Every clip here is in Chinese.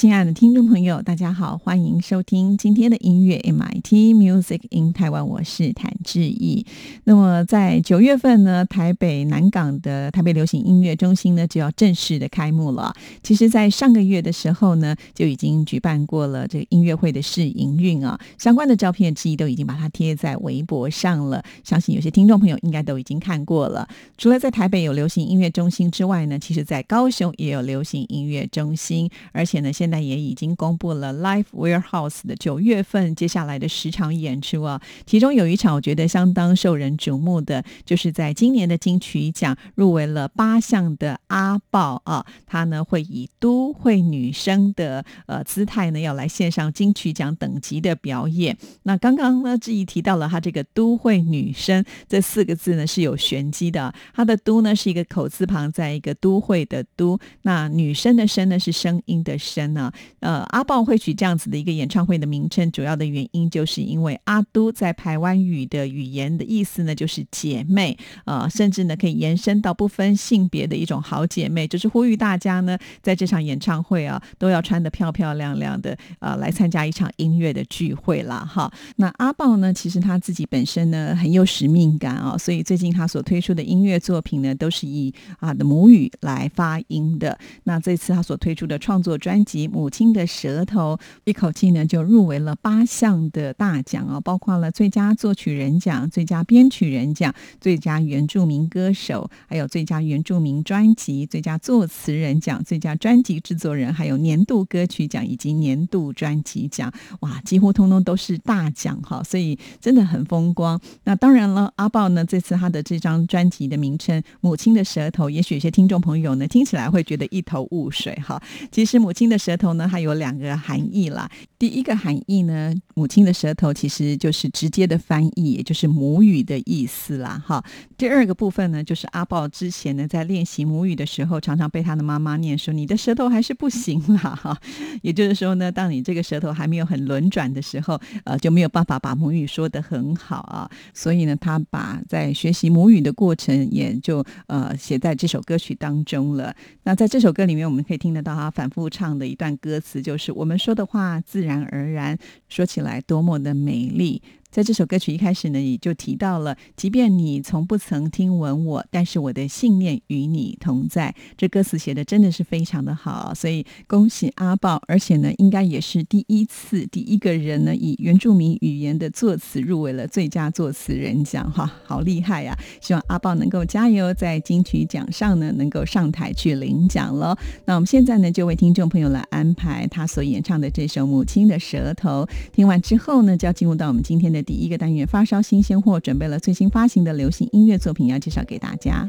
亲爱的听众朋友，大家好，欢迎收听今天的音乐 MIT Music in Taiwan，我是谭志毅。那么在九月份呢，台北南港的台北流行音乐中心呢就要正式的开幕了。其实，在上个月的时候呢，就已经举办过了这个音乐会的试营运啊，相关的照片之一都已经把它贴在微博上了。相信有些听众朋友应该都已经看过了。除了在台北有流行音乐中心之外呢，其实在高雄也有流行音乐中心，而且呢，现那也已经公布了 Live Warehouse 的九月份接下来的十场演出啊，其中有一场我觉得相当受人瞩目的，就是在今年的金曲奖入围了八项的阿豹啊，他呢会以都会女生的呃姿态呢要来献上金曲奖等级的表演。那刚刚呢志毅提到了他这个都会女生这四个字呢是有玄机的，他的都呢是一个口字旁，在一个都会的都，那女生的声呢是声音的声啊，呃，阿豹会取这样子的一个演唱会的名称，主要的原因就是因为阿都在台湾语的语言的意思呢，就是姐妹，呃，甚至呢可以延伸到不分性别的一种好姐妹，就是呼吁大家呢，在这场演唱会啊，都要穿得漂漂亮亮的，呃，来参加一场音乐的聚会啦，哈。那阿豹呢，其实他自己本身呢很有使命感啊，所以最近他所推出的音乐作品呢，都是以啊的母语来发音的。那这次他所推出的创作专辑。母亲的舌头，一口气呢就入围了八项的大奖啊，包括了最佳作曲人奖、最佳编曲人奖、最佳原住民歌手，还有最佳原住民专辑、最佳作词人奖、最佳专辑制作人，还有年度歌曲奖以及年度专辑奖。哇，几乎通通都是大奖哈，所以真的很风光。那当然了，阿豹呢这次他的这张专辑的名称《母亲的舌头》，也许有些听众朋友呢听起来会觉得一头雾水哈。其实《母亲的舌头》呢，它有两个含义啦。第一个含义呢，母亲的舌头其实就是直接的翻译，也就是母语的意思啦。哈，第二个部分呢，就是阿豹之前呢在练习母语的时候，常常被他的妈妈念说：“你的舌头还是不行啦。”哈，也就是说呢，当你这个舌头还没有很轮转的时候，呃，就没有办法把母语说得很好啊。所以呢，他把在学习母语的过程也就呃写在这首歌曲当中了。那在这首歌里面，我们可以听得到他反复唱的一段。歌词就是我们说的话，自然而然说起来多么的美丽。在这首歌曲一开始呢，也就提到了，即便你从不曾听闻我，但是我的信念与你同在。这歌词写的真的是非常的好，所以恭喜阿豹，而且呢，应该也是第一次第一个人呢，以原住民语言的作词入围了最佳作词人奖，哈，好厉害呀！希望阿豹能够加油，在金曲奖上呢，能够上台去领奖了。那我们现在呢，就为听众朋友来安排他所演唱的这首《母亲的舌头》。听完之后呢，就要进入到我们今天的。第一个单元发烧新鲜货，准备了最新发行的流行音乐作品，要介绍给大家。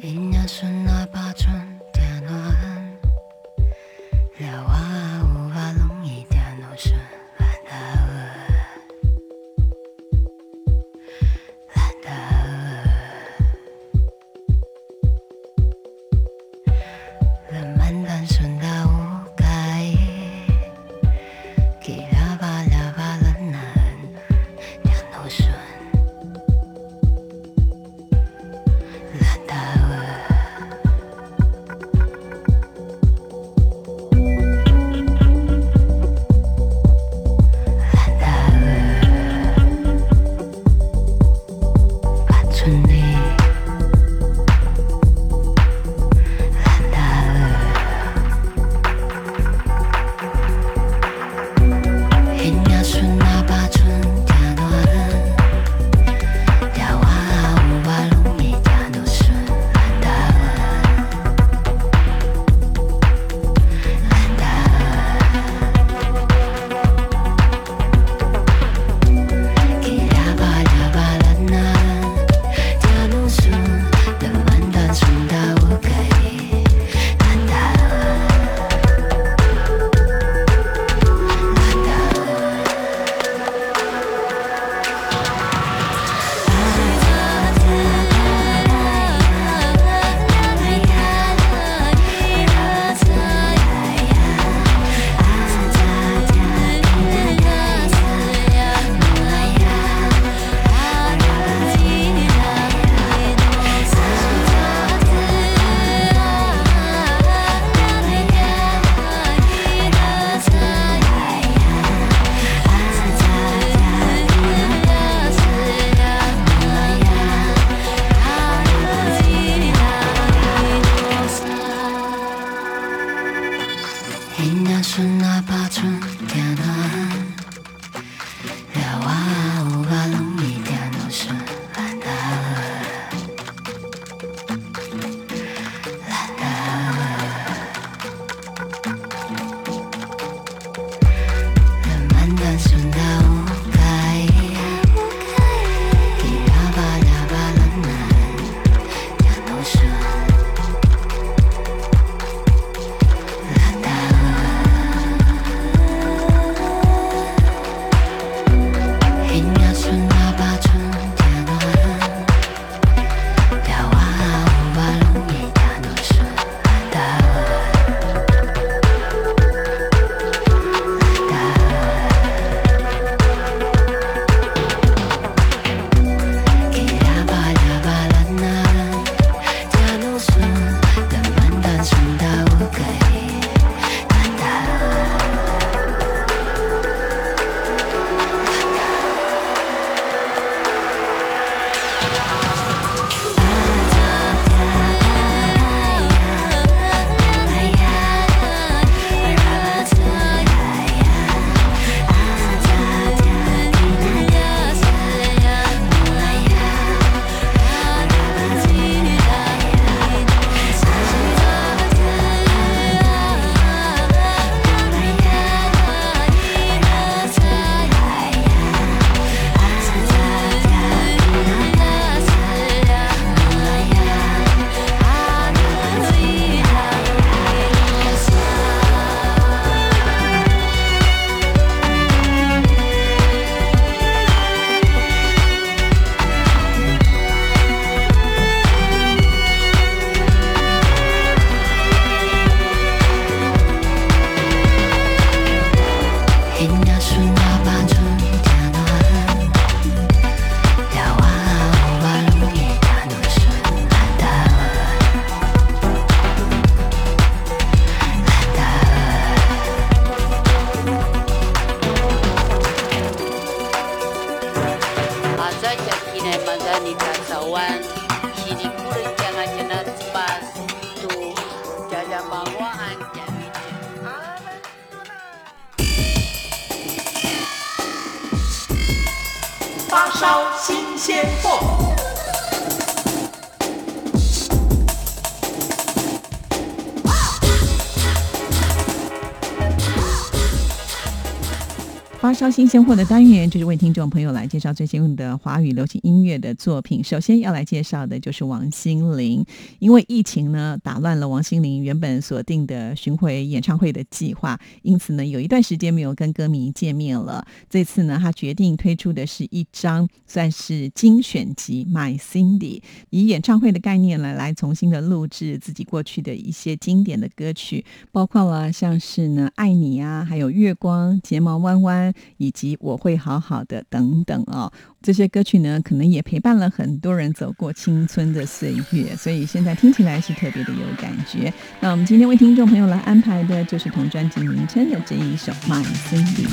烧新鲜货。超新鲜货的单元，就是为听众朋友来介绍最新的华语流行音乐的作品。首先要来介绍的就是王心凌，因为疫情呢打乱了王心凌原本锁定的巡回演唱会的计划，因此呢有一段时间没有跟歌迷见面了。这次呢，他决定推出的是一张算是精选集《My Cindy》，以演唱会的概念呢来重新的录制自己过去的一些经典的歌曲，包括了像是呢《爱你》啊，还有《月光》、《睫毛弯弯》。以及我会好好的等等哦，这些歌曲呢，可能也陪伴了很多人走过青春的岁月，所以现在听起来是特别的有感觉。那我们今天为听众朋友来安排的就是同专辑名称的这一首《My Cindy》。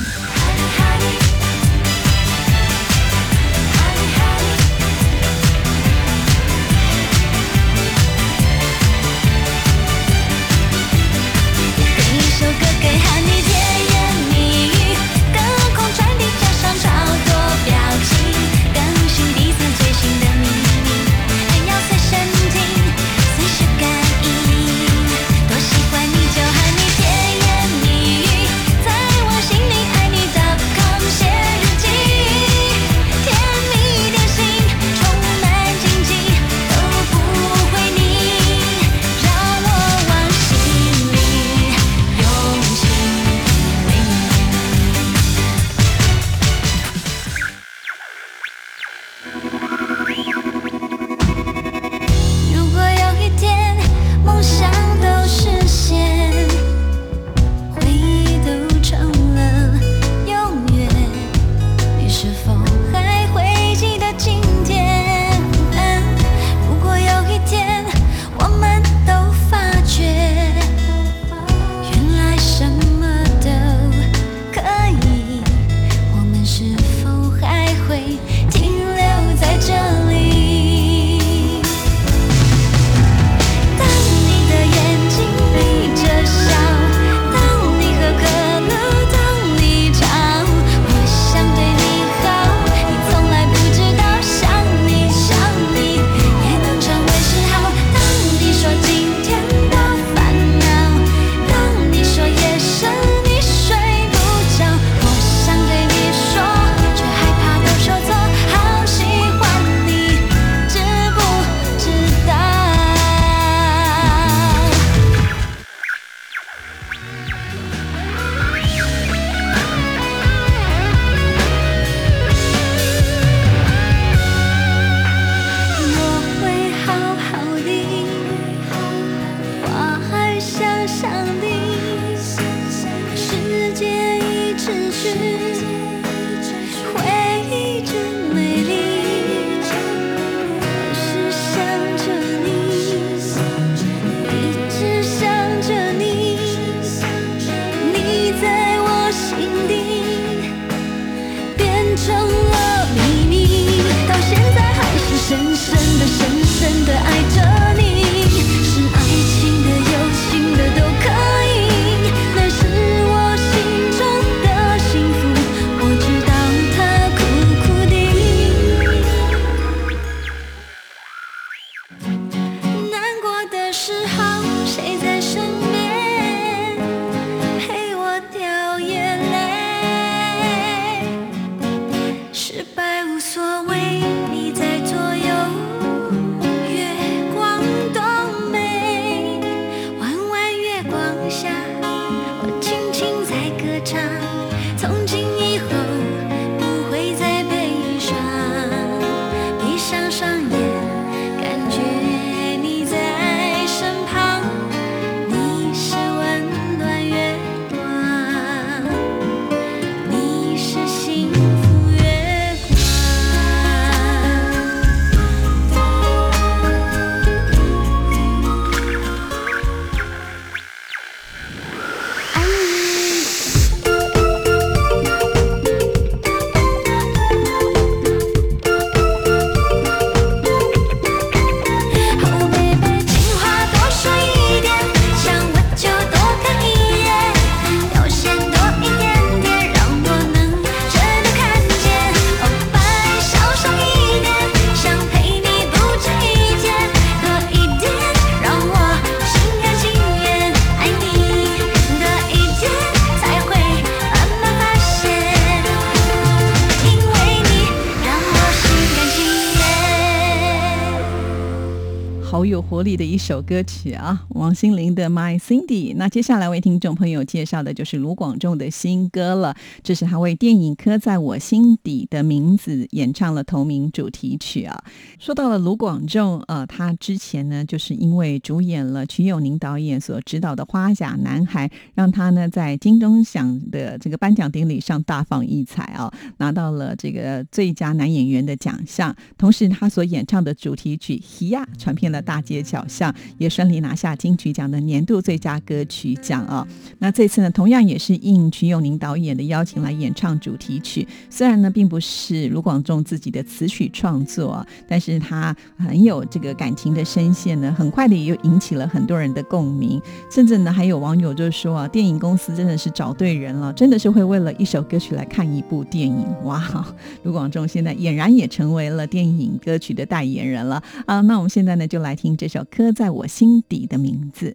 的一首歌曲啊，王心凌的《My Cindy》。那接下来为听众朋友介绍的就是卢广仲的新歌了，这是他为电影《刻在我心底的名字》演唱了同名主题曲啊。说到了卢广仲，呃，他之前呢就是因为主演了曲友宁导演所指导的《花甲男孩》，让他呢在金钟奖的这个颁奖典礼上大放异彩啊，拿到了这个最佳男演员的奖项。同时，他所演唱的主题曲《希亚》传遍了大街小像，也顺利拿下金曲奖的年度最佳歌曲奖啊。那这次呢，同样也是应曲永宁导演的邀请来演唱主题曲。虽然呢，并不是卢广仲自己的词曲创作，但是他很有这个感情的声线呢，很快的也引起了很多人的共鸣。甚至呢，还有网友就说啊，电影公司真的是找对人了，真的是会为了一首歌曲来看一部电影。哇，卢广仲现在俨然也成为了电影歌曲的代言人了啊！那我们现在呢，就来听这首刻在我心底的名字。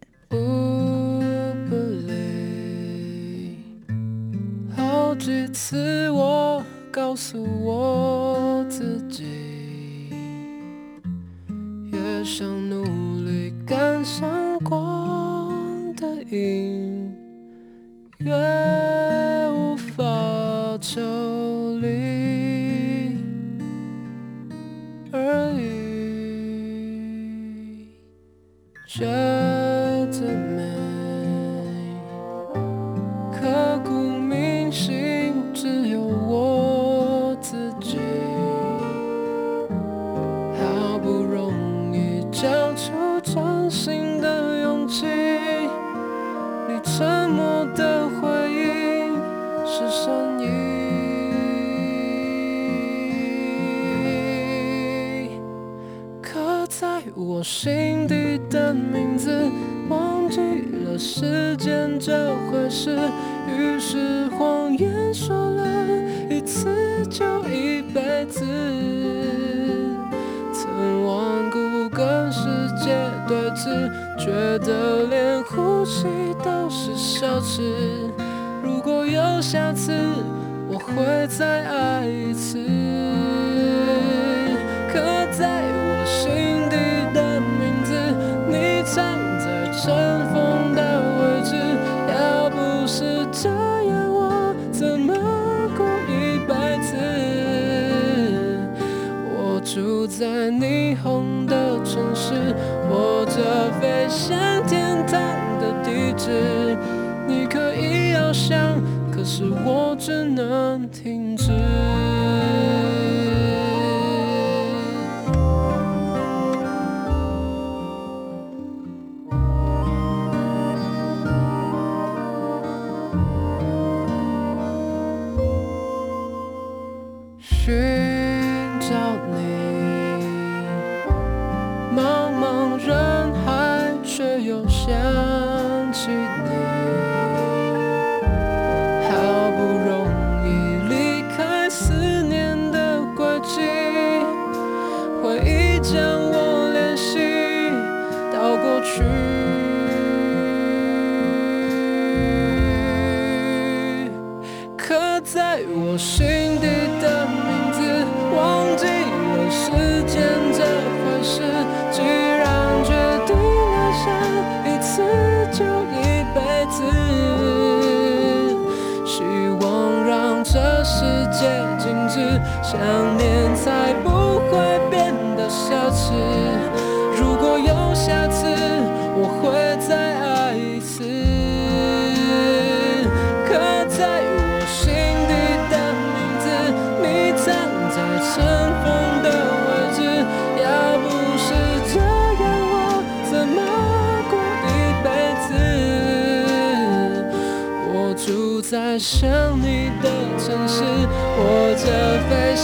好几次我告诉我自己，越想努力赶上光的影，越无法抽离而已。觉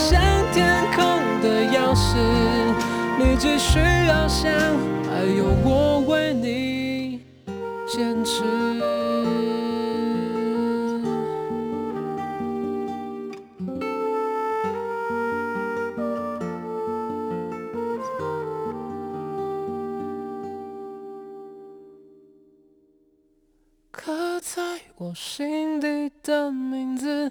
向天空的钥匙。你只需要想，还有我为你坚持。刻在我心底的名字，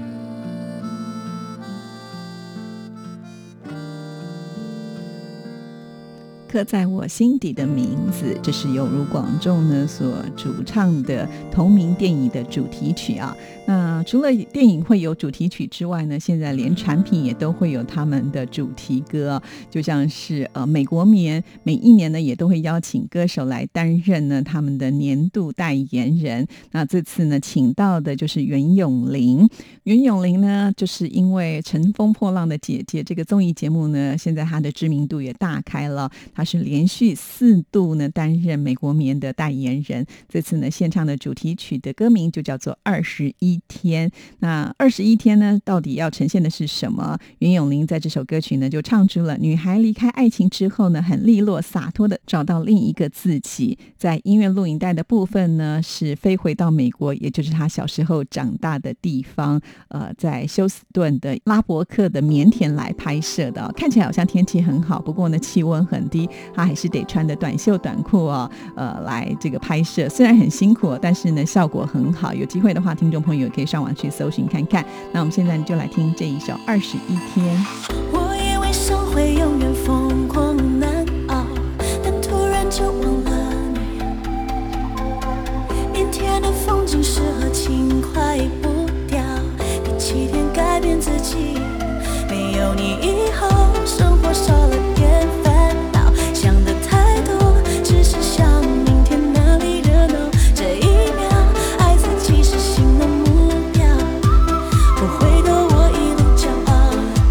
刻在我心底的名字，这是由卢广仲呢所主唱的同名电影的主题曲啊。那除了电影会有主题曲之外呢，现在连产品也都会有他们的主题歌，就像是呃美国棉每一年呢也都会邀请歌手来担任呢他们的年度代言人。那这次呢请到的就是袁咏琳，袁咏琳呢就是因为《乘风破浪的姐姐》这个综艺节目呢，现在她的知名度也大开了。他是连续四度呢担任美国棉的代言人，这次呢献唱的主题曲的歌名就叫做《二十一天》。那二十一天呢，到底要呈现的是什么？袁咏琳在这首歌曲呢就唱出了女孩离开爱情之后呢，很利落洒脱的找到另一个自己。在音乐录影带的部分呢，是飞回到美国，也就是他小时候长大的地方，呃，在休斯顿的拉伯克的棉田来拍摄的。看起来好像天气很好，不过呢气温很低。他还是得穿的短袖短裤哦，呃，来这个拍摄，虽然很辛苦，但是呢，效果很好。有机会的话，听众朋友可以上网去搜寻看看。那我们现在就来听这一首《二十一天》。我以为会永远疯狂难熬，但突然就忘了你。天的风景适合轻快步调，第七天改变自己。没有你以后，生活少了点烦恼，想的太多，只是想明天哪里热闹。这一秒，爱自己是新的目标。不回头，我一路骄傲，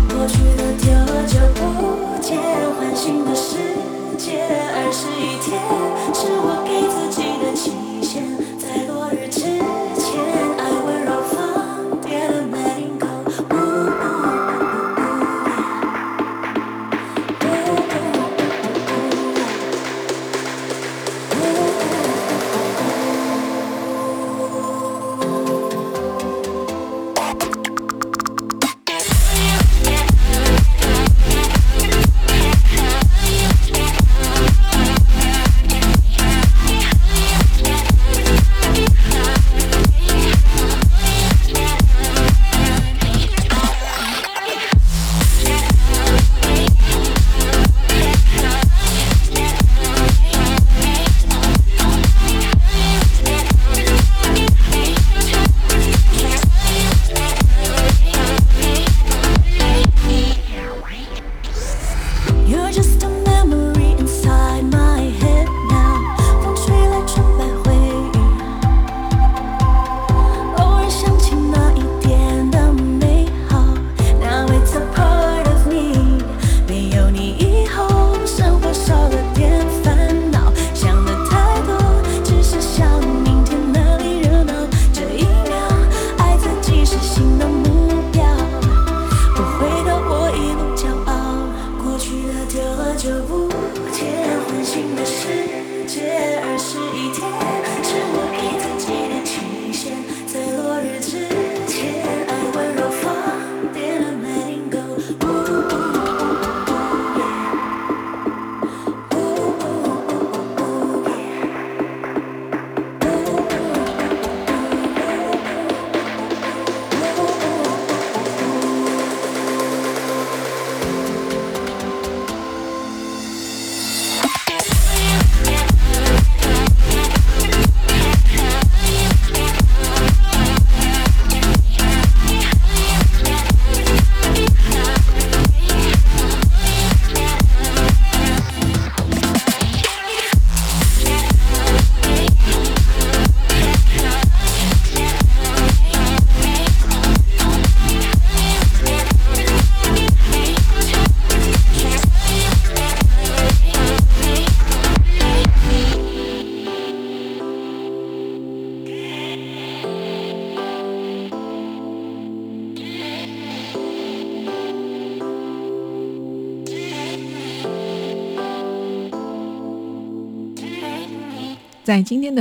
过去的丢了就不见，换新的世界。二十一天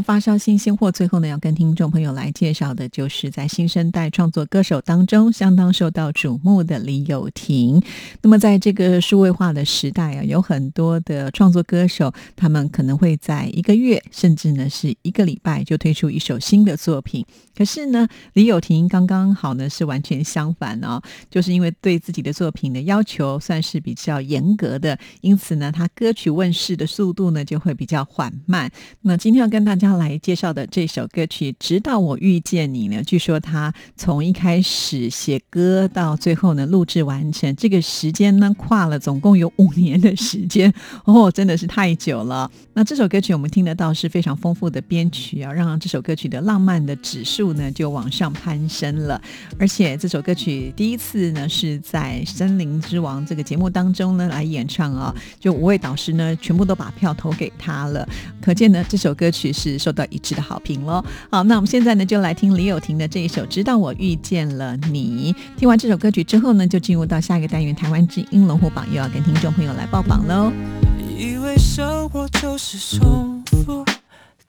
发烧新鲜货，最后呢，要跟听众朋友来介绍的，就是在新生代创作歌手当中相当受到瞩目的李友廷。那么，在这个数位化的时代啊，有很多的创作歌手，他们可能会在一个月，甚至呢是一个礼拜就推出一首新的作品。可是呢，李友廷刚刚好呢是完全相反哦，就是因为对自己的作品的要求算是比较严格的，因此呢，他歌曲问世的速度呢就会比较缓慢。那今天。要跟大家他来介绍的这首歌曲《直到我遇见你》呢，据说他从一开始写歌到最后呢录制完成，这个时间呢跨了总共有五年的时间 哦，真的是太久了。那这首歌曲我们听得到是非常丰富的编曲啊，让这首歌曲的浪漫的指数呢就往上攀升了。而且这首歌曲第一次呢是在《森林之王》这个节目当中呢来演唱啊，就五位导师呢全部都把票投给他了，可见呢这首。歌曲是受到一致的好评喽。好，那我们现在呢就来听李友廷的这一首《直到我遇见了你》。听完这首歌曲之后呢，就进入到下一个单元——台湾之音龙虎榜，又要跟听众朋友来报榜喽。以为生活就是重复，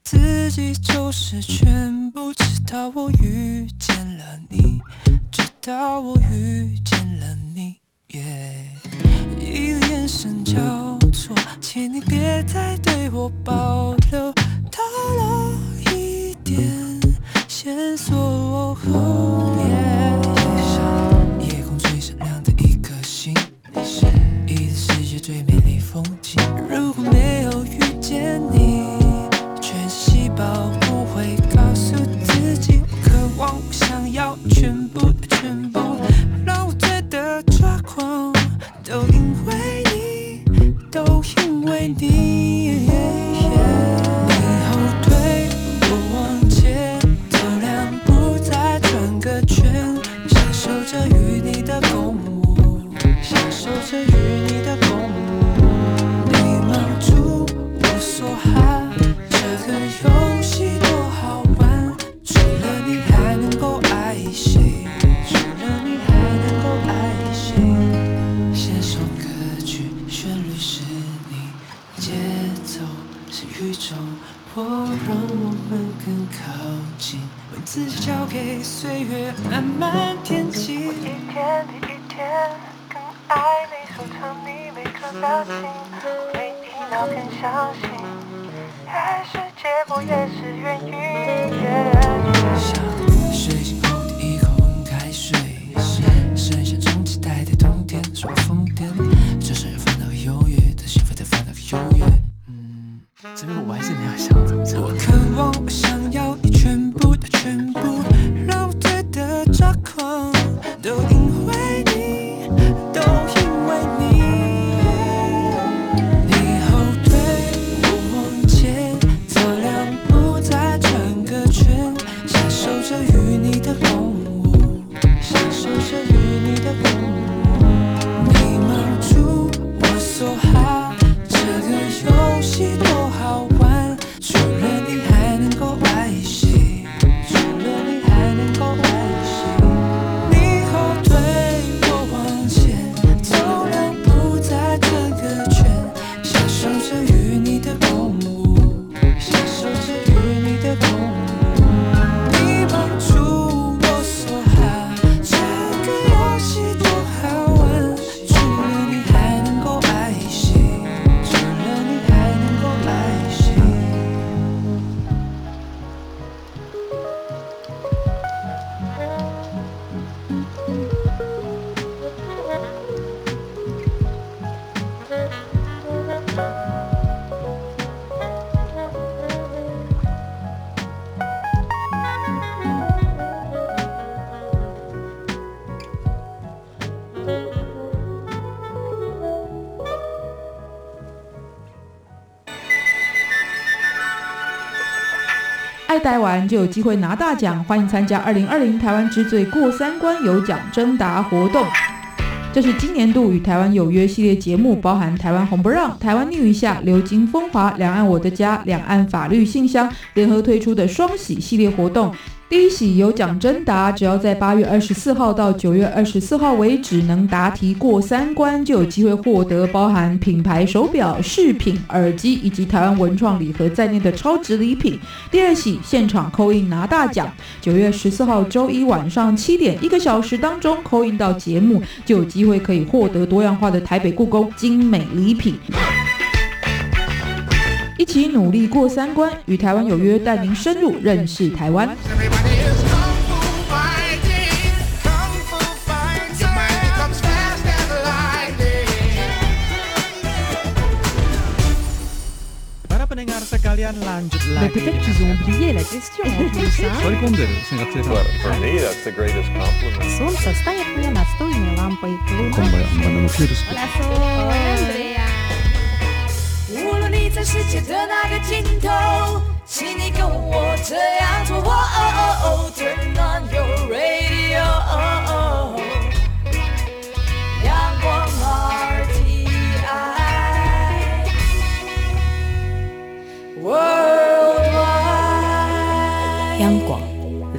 自己就是全部，直到我遇见了你，直到我遇见了你。一个眼神交错，请你别再对我抱待完就有机会拿大奖，欢迎参加二零二零台湾之最过三关有奖征答活动。这是今年度与台湾有约系列节目，包含台湾红不让、台湾逆一下、流金风华、两岸我的家、两岸法律信箱联合推出的双喜系列活动。第一喜有奖征答，只要在八月二十四号到九月二十四号为止能答题过三关，就有机会获得包含品牌手表、饰品、耳机以及台湾文创礼盒在内的超值礼品。第二喜现场扣印拿大奖，九月十四号周一晚上七点，一个小时当中扣印到节目，就有机会可以获得多样化的台北故宫精美礼品。一起努力过三关，与台湾有约，带您深入认识台湾。 Everybody is kung fu fighting, kung fu fighting. Your mind becomes fast as lightning. Para pendengar sekalian lanjut Bah, lagi. Peut-être qu'ils ont oublié la question en plus. hein. 取り込んでる生活 世界的那个尽头，请你跟我这样做。，Turn on your radio，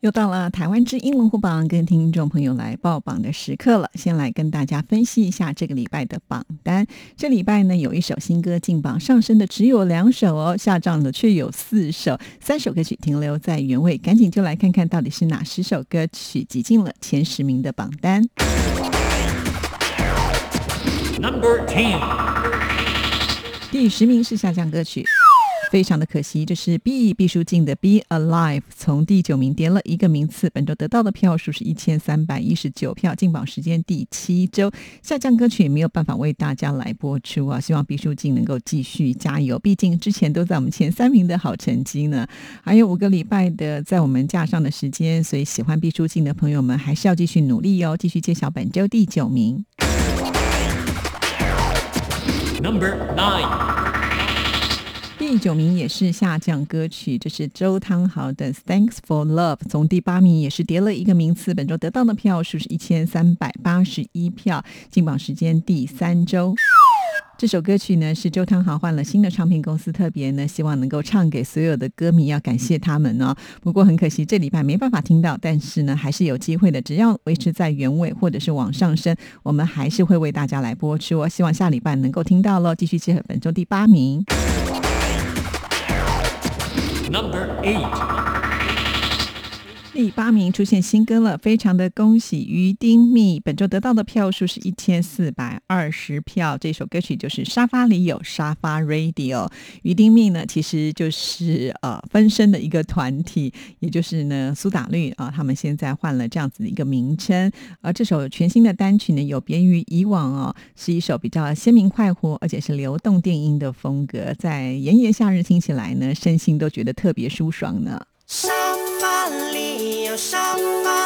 又到了台湾之音龙虎榜跟听众朋友来报榜的时刻了。先来跟大家分析一下这个礼拜的榜单。这礼拜呢，有一首新歌进榜上升的只有两首哦，下降的却有四首，三首歌曲停留在原位。赶紧就来看看到底是哪十首歌曲挤进了前十名的榜单。Number Ten。第十名是下降歌曲。非常的可惜，这是 B 毕书尽的《Be Alive》，从第九名跌了一个名次。本周得到的票数是一千三百一十九票，进榜时间第七周。下降歌曲也没有办法为大家来播出啊！希望毕书尽能够继续加油，毕竟之前都在我们前三名的好成绩呢。还有五个礼拜的在我们架上的时间，所以喜欢毕书尽的朋友们还是要继续努力哦，继续揭晓本周第九名。Number Nine。第九名也是下降歌曲，这是周汤豪的《Thanks for Love》，从第八名也是跌了一个名次。本周得到的票数是一千三百八十一票，进榜时间第三周。这首歌曲呢是周汤豪换了新的唱片公司，特别呢希望能够唱给所有的歌迷，要感谢他们哦。不过很可惜这礼拜没办法听到，但是呢还是有机会的，只要维持在原位或者是往上升，我们还是会为大家来播出哦。希望下礼拜能够听到喽。继续接本周第八名。Number 8. 第八名出现新歌了，非常的恭喜于丁密，本周得到的票数是一千四百二十票。这首歌曲就是沙发里有沙发 Radio。于丁密呢，其实就是呃分身的一个团体，也就是呢苏打绿啊、他们现在换了这样子的一个名称。而这首全新的单曲呢，有别于以往哦，是一首比较鲜明快活，而且是流动电音的风格，在炎炎夏日听起来呢，身心都觉得特别舒爽呢。沙发里有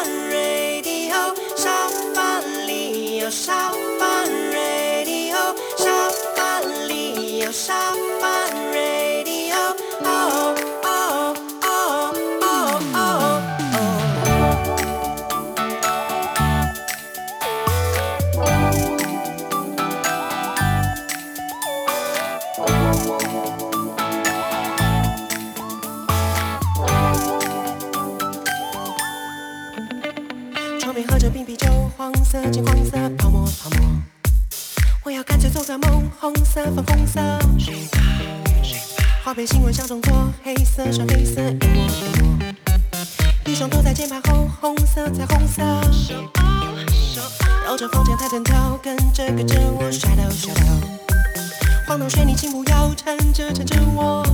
红色粉红色。花边新闻小中作，黑色穿黑色一抹一抹。一双躲在键盘后，红色彩虹色。绕着房间台灯跳，跟着跟着我 shadow shadow。晃动水泥请不要缠着缠着我。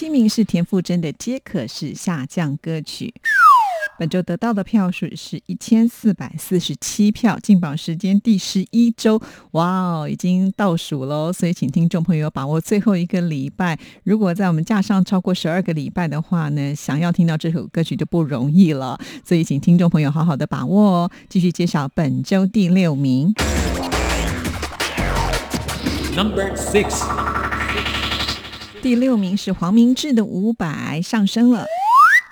七名是田馥甄的《皆可是下降歌曲》。本周得到的票数是一千四百四十七票，进榜时间第十一周，哇哦，已经倒数喽！所以请听众朋友把握最后一个礼拜，如果在我们架上超过十二个礼拜的话呢，想要听到这首歌曲就不容易了。所以请听众朋友好好的把握哦。继续介绍本周第六名。Number six. 第六名是黄明志的《五百》上升了。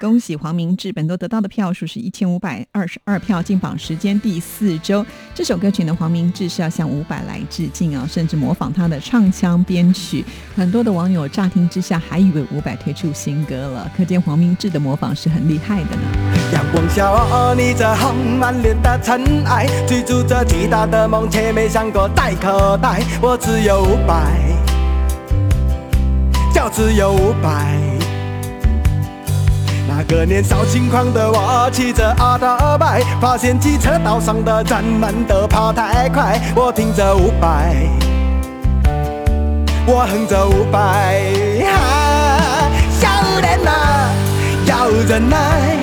恭喜黄明志，本周得到的票数是一千五百二十二票，进榜时间第四周。这首歌曲呢，黄明志是要向伍佰来致敬啊，甚至模仿他的唱腔编曲。很多的网友乍听之下还以为伍佰推出新歌了，可见黄明志的模仿是很厉害的呢。阳光下，我逆着风，满脸的尘埃，追逐着巨大的梦，却没想过带口袋。我只有五百，就只有五百。那个年少轻狂的我，骑着阿达拜，发现机车道上的人们都跑太快，我听着五百，我哼着五百，哈，少年啊，要忍耐，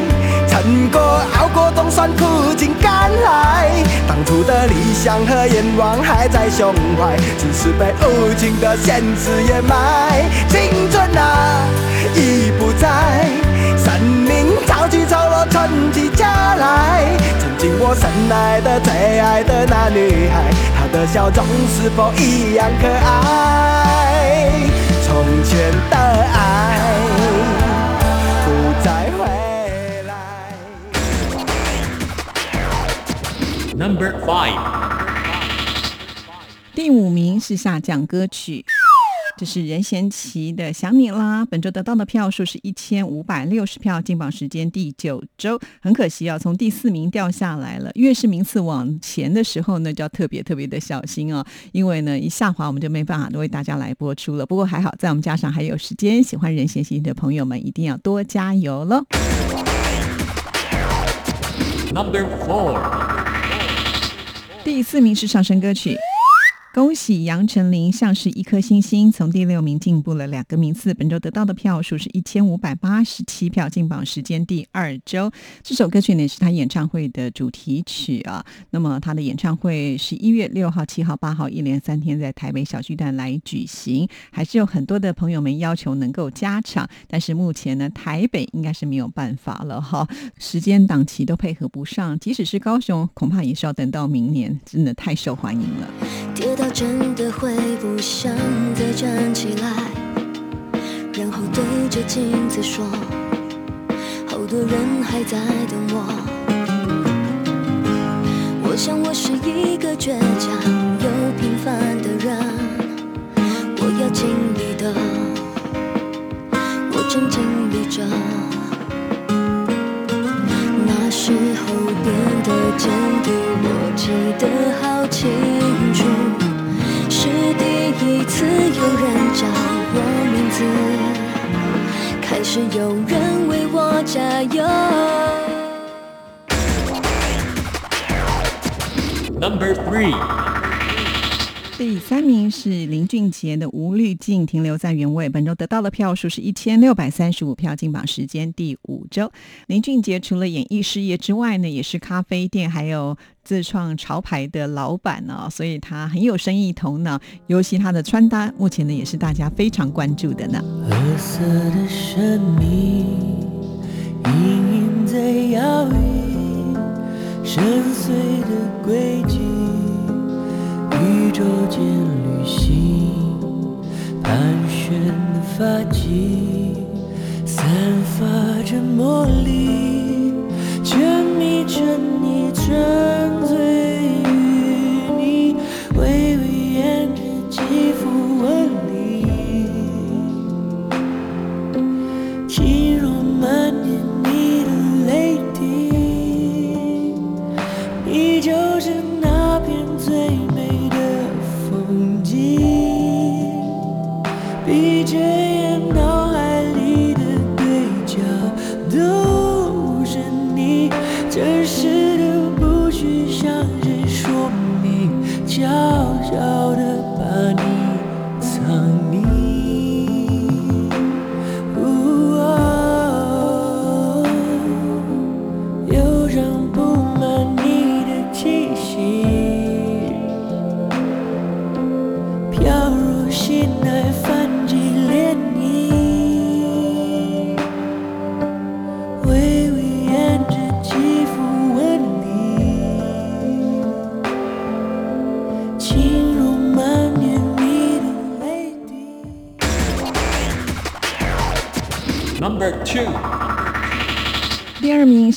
撑过熬过冬酸苦尽甘来，当初的理想和愿望还在胸怀，只是被无情的现实掩埋，青春啊，已不在。生命潮起潮落，春季家来。曾经我深爱的、最爱的那女孩，她的笑容是否一样可爱？从前的爱 Number five. 第五名是下降歌曲。这是任贤齐的《想你啦》，本周得到的票数是一千五百六十票，进榜时间第九周。很可惜啊，从第四名掉下来了。越是名次往前的时候呢，就要特别特别的小心哦，因为呢一下滑我们就没办法为大家来播出了。不过还好，在我们加上还有时间，喜欢任贤齐的朋友们一定要多加油喽。Number four. 第四名是上升歌曲。恭喜杨丞琳像是一颗星星，从第六名进步了两个名次。本周得到的票数是一千五百八十七票，进榜时间第二周。这首歌曲呢是他演唱会的主题曲啊。那么他的演唱会是一月六号、七号、八号一连三天在台北小巨蛋来举行，还是有很多的朋友们要求能够加场，但是目前呢台北应该是没有办法了哈，时间档期都配合不上。即使是高雄，恐怕也是要等到明年，真的太受欢迎了。真的会不想再站起来，然后对着镜子说，好多人还在等我。我想我是一个倔强又平凡的人，我要尽力的，我正尽力着。那时候变得坚定，我记得好清，是第一次有人叫我名字，开始有人为我加油。Number three. 第三名是林俊杰的《无滤镜》，停留在原位。本周得到的票数是一千六百三十五票，进榜时间第五周。林俊杰除了演艺事业之外呢，也是咖啡店还有自创潮牌的老板呢、所以他很有生意头脑。尤其他的穿搭，目前呢也是大家非常关注的呢。色的神秘，隐隐在摇曳，深邃的轨迹，宇宙间旅行，盘旋的发髻，散发着魔力，沉迷着你，沉醉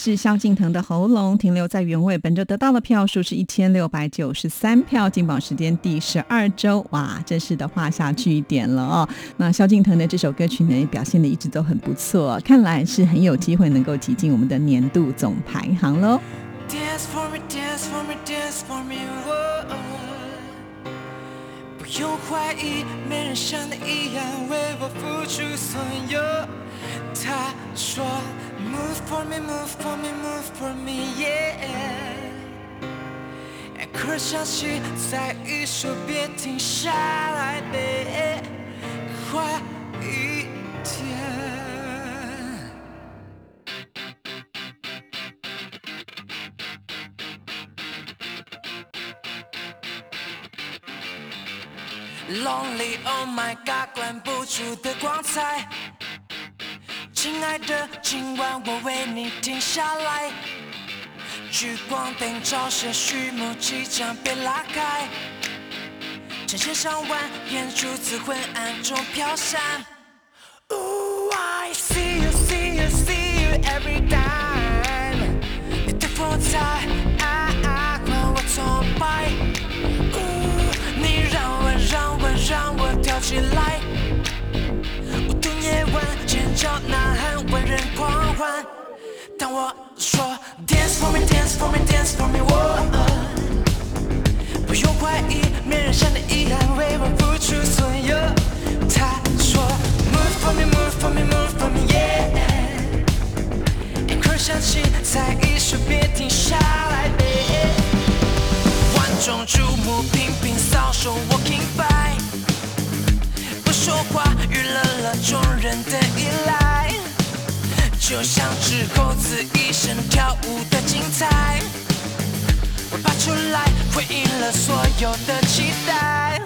是萧敬腾的《喉咙》，停留在原位，本周得到的票数是一千六百九十三票，进榜时间第十二周，哇，正式的画下句点了哦。那萧敬腾的这首歌曲呢，也表现的一直都很不错，看来是很有机会能够挤进我们的年度总排行喽。Dance for me, dance for me, dance for me，哦不用怀疑，没人像你一样为我付出所有。他说 ，Move for me, move for me, move for me, yeah。可是相信再一说别停下来，别快一点。Lonely, oh my god，关不住的光彩。 亲爱的，今晚我为你停下来。聚光灯照射序幕即将被拉开，成千上万眼珠子昏暗中飘散。Oh I see you, see you, see you every time。你的风采，啊啊，让我崇拜。Oh，你让我让我让我跳起来。叫呐喊，万人狂欢。当我说 Dance for me, dance for me, dance for me，我不用怀疑，没人像你一样为我付出所有。他说 Move for me, move for me, move for me, yeah。一块响起，在一说别停下来呗。万众瞩目，频频扫手，walking by。说话，娱乐了众人的依赖。就像只猴子一生跳舞的精彩，我爬出来回应了所有的期待。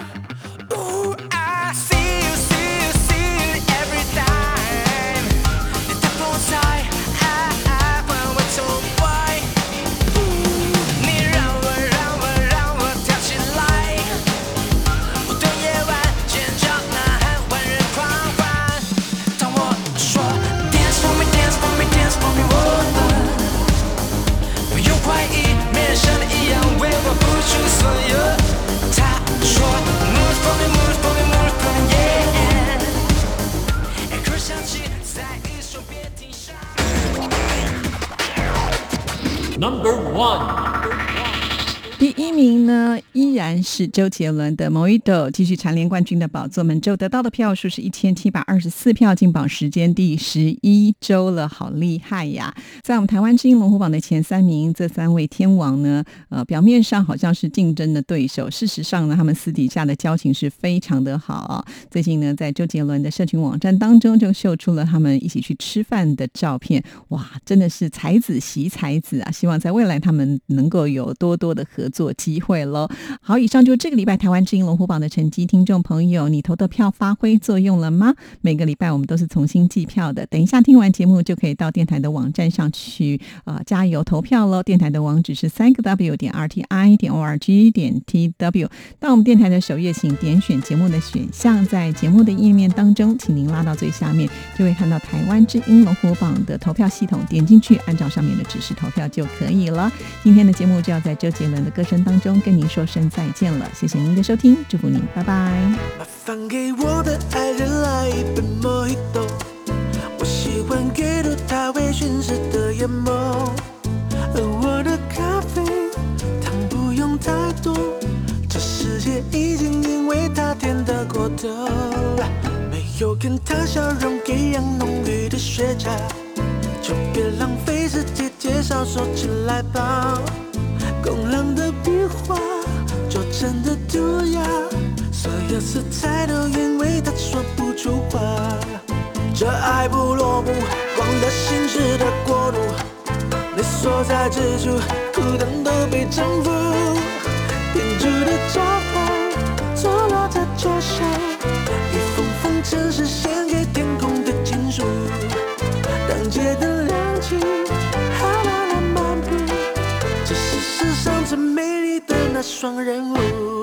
One。名呢，依然是周杰伦的《Mojito》，继续蝉联冠军的宝座。本周得到的票数是一千七百二十四票，进榜时间第十一周了，好厉害呀！在我们台湾之音龙虎榜的前三名，这三位天王呢，呃，表面上好像是竞争的对手，事实上呢，他们私底下的交情是非常的好。最近呢，在周杰伦的社群网站当中，就秀出了他们一起去吃饭的照片，哇，真的是才子惜才子啊！希望在未来他们能够有多多的合作机机会喽。好，以上就是这个礼拜台湾之音龙虎榜的成绩，听众朋友，你投的票发挥作用了吗？每个礼拜我们都是重新计票的，等一下听完节目就可以到电台的网站上去呃加油投票喽。电台的网址是三个 W 点 R T I 点 O R G 点 T W。到我们电台的首页，请点选节目的选项，在节目的页面当中，请您拉到最下面，就会看到台湾之音龙虎榜的投票系统，点进去，按照上面的指示投票就可以了。今天的节目就要在周杰伦的歌声当中中跟您说声再见了，谢谢您的收听，祝福您，拜拜。麻烦给我的爱人来一杯 Mojito，我喜欢阅读它微醺时的眼眸，而我的咖啡糖不用太多，这世界已经因为它甜得过头，没有跟它笑容一样浓郁的雪茄，就别浪费时间介绍，说起来吧。工郎的笔画就真的涂鸦，所有色彩都因为他说不出话。这爱不落幕，光的心事的国度，你所在之处，孤单都被征服。编织的招牌坐落在桌上，一封封城市最美丽的那双人舞